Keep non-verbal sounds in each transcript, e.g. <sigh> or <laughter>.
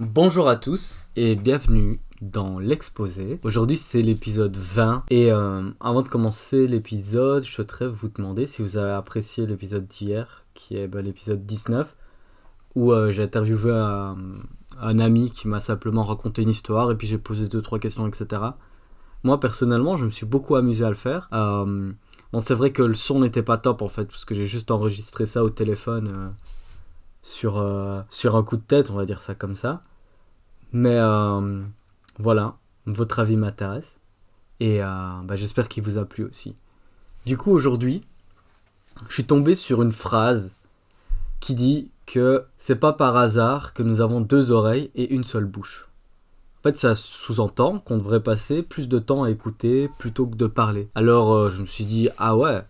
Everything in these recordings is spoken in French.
Bonjour à tous et bienvenue dans l'exposé. Aujourd'hui c'est l'épisode 20 et euh, avant de commencer l'épisode, je souhaiterais vous demander si vous avez apprécié l'épisode d'hier qui est bah, l'épisode 19 où euh, j'ai interviewé un, un, ami qui m'a simplement raconté une histoire et puis j'ai posé deux trois questions etc. Moi personnellement je me suis beaucoup amusé à le faire. Euh, bon c'est vrai que le son n'était pas top en fait parce que j'ai juste enregistré ça au téléphone sur, euh, sur un coup de tête, on va dire ça comme ça. Mais euh, voilà, votre avis m'intéresse. Et euh, bah, j'espère qu'il vous a plu aussi. Du coup, aujourd'hui, je suis tombé sur une phrase qui dit que c'est pas par hasard que nous avons deux oreilles et une seule bouche. En fait, ça sous-entend qu'on devrait passer plus de temps à écouter plutôt que de parler. Alors, je me suis dit, ah ouais,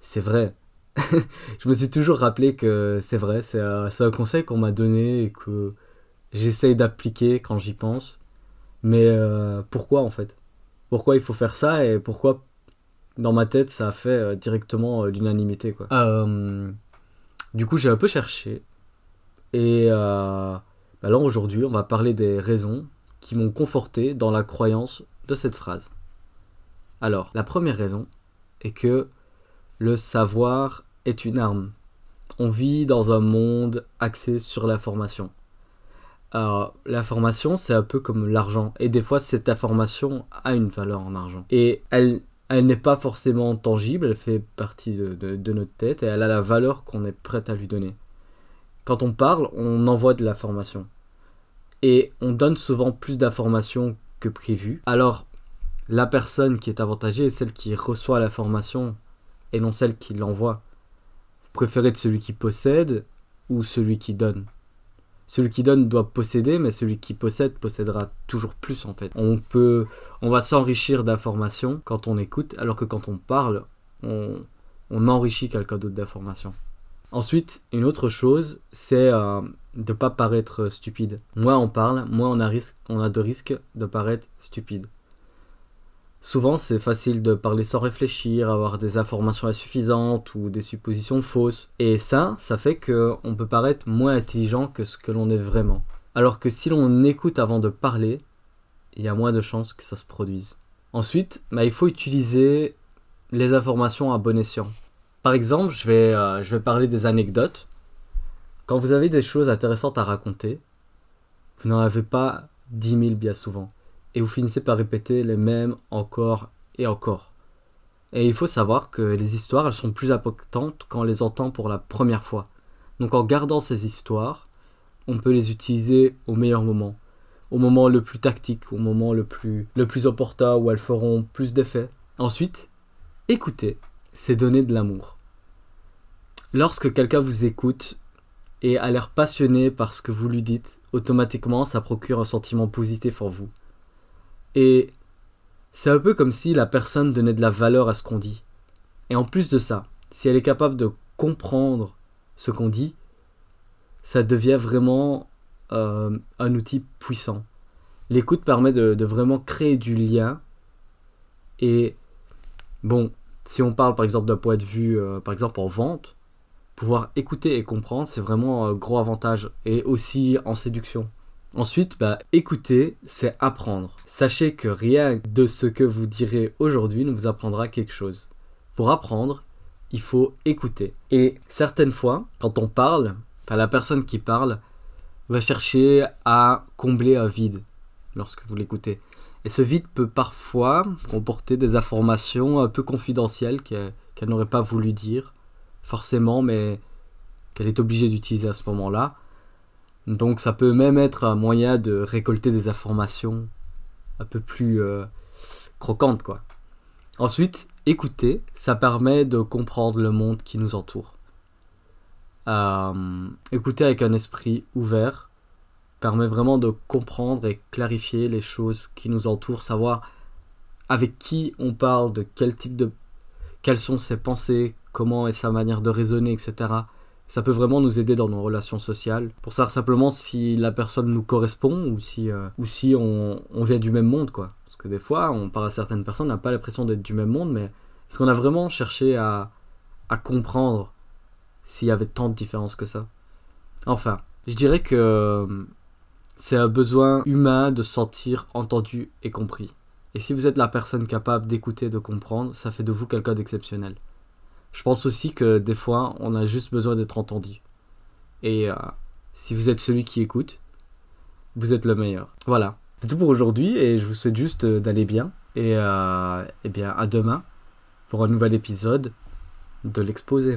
c'est vrai. <laughs> je me suis toujours rappelé que c'est vrai, c'est un, conseil qu'on m'a donné et que j'essaye d'appliquer quand j'y pense. Mais euh, pourquoi en fait? Pourquoi il faut faire ça et pourquoi dans ma tête ça a fait euh, directement euh, l'unanimité quoi? Euh, Du coup j'ai un peu cherché et euh, alors aujourd'hui on va parler des raisons qui m'ont conforté dans la croyance de cette phrase. Alors la première raison est que le savoir est une arme. On vit dans un monde axé sur l'information. Alors, l'information, c'est un peu comme l'argent. Et des fois, cette information a une valeur en argent. Et elle, elle n'est pas forcément tangible, elle fait partie de, notre tête et elle a la valeur qu'on est prêt à lui donner. Quand on parle, on envoie de l'information. Et on donne souvent plus d'informations que prévu. Alors, la personne qui est avantagée est celle qui reçoit l'information et non celle qui l'envoie préférez de celui qui possède ou celui qui donne? Celui qui donne doit posséder mais celui qui possède possédera toujours plus en fait. On peut on va s'enrichir d'informations quand on écoute alors que quand on parle on, on enrichit quelqu'un d'autre d'informations. Ensuite une autre chose c'est euh, de pas paraître stupide. Moins on parle moins on a risque on a de risques de paraître stupide Souvent, c'est facile de parler sans réfléchir, avoir des informations insuffisantes ou des suppositions fausses. Et ça, ça fait qu'on peut paraître moins intelligent que ce que l'on est vraiment. Alors que si l'on écoute avant de parler, il y a moins de chances que ça se produise. Ensuite, bah, il faut utiliser les informations à bon escient. Par exemple, je vais, euh, je vais parler des anecdotes. Quand vous avez des choses intéressantes à raconter, vous n'en avez pas 10 000 bien souvent et vous finissez par répéter les mêmes encore et encore. Et il faut savoir que les histoires, elles sont plus importantes quand les entend pour la première fois. Donc en gardant ces histoires, on peut les utiliser au meilleur moment, au moment le plus tactique, au moment le plus, le plus opportun où elles feront plus d'effet. Ensuite, écouter, c'est donner de l'amour. Lorsque quelqu'un vous écoute et a l'air passionné par ce que vous lui dites, automatiquement ça procure un sentiment positif en vous. Et c'est un peu comme si la personne donnait de la valeur à ce qu'on dit. Et en plus de ça, si elle est capable de comprendre ce qu'on dit, ça devient vraiment euh, un outil puissant. L'écoute permet de, vraiment créer du lien. Et bon, si on parle par exemple d'un point de vue, euh, par exemple en vente, pouvoir écouter et comprendre, c'est vraiment un gros avantage. Et aussi en séduction. Ensuite, bah, écouter, c'est apprendre. Sachez que rien de ce que vous direz aujourd'hui ne vous apprendra quelque chose. Pour apprendre, il faut écouter. Et certaines fois, quand on parle, la personne qui parle va chercher à combler un vide lorsque vous l'écoutez. Et ce vide peut parfois comporter des informations un peu confidentielles qu'elle qu n'aurait pas voulu dire, forcément, mais qu'elle est obligée d'utiliser à ce moment-là. Donc ça peut même être un moyen de récolter des informations un peu plus euh, croquantes quoi. Ensuite, écouter, ça permet de comprendre le monde qui nous entoure. Euh, écouter avec un esprit ouvert permet vraiment de comprendre et clarifier les choses qui nous entourent, savoir avec qui on parle, de quel type de... quelles sont ses pensées, comment est sa manière de raisonner, etc ça peut vraiment nous aider dans nos relations sociales pour savoir simplement si la personne nous correspond ou si, euh, ou si on, on, vient du même monde quoi parce que des fois on parle à certaines personnes on n'a pas l'impression d'être du même monde mais est-ce qu'on a vraiment cherché à, à comprendre s'il y avait tant de différences que ça? Enfin je dirais que C'est un besoin humain de se sentir entendu et compris. Et si vous êtes la personne capable d'écouter, de comprendre, ça fait de vous quelqu'un d'exceptionnel. Je pense aussi que des fois, on a juste besoin d'être entendu. Et euh, si vous êtes celui qui écoute, vous êtes le meilleur. Voilà. C'est tout pour aujourd'hui et je vous souhaite juste euh, d'aller bien. Et, euh, et bien à demain pour un nouvel épisode de l'exposé.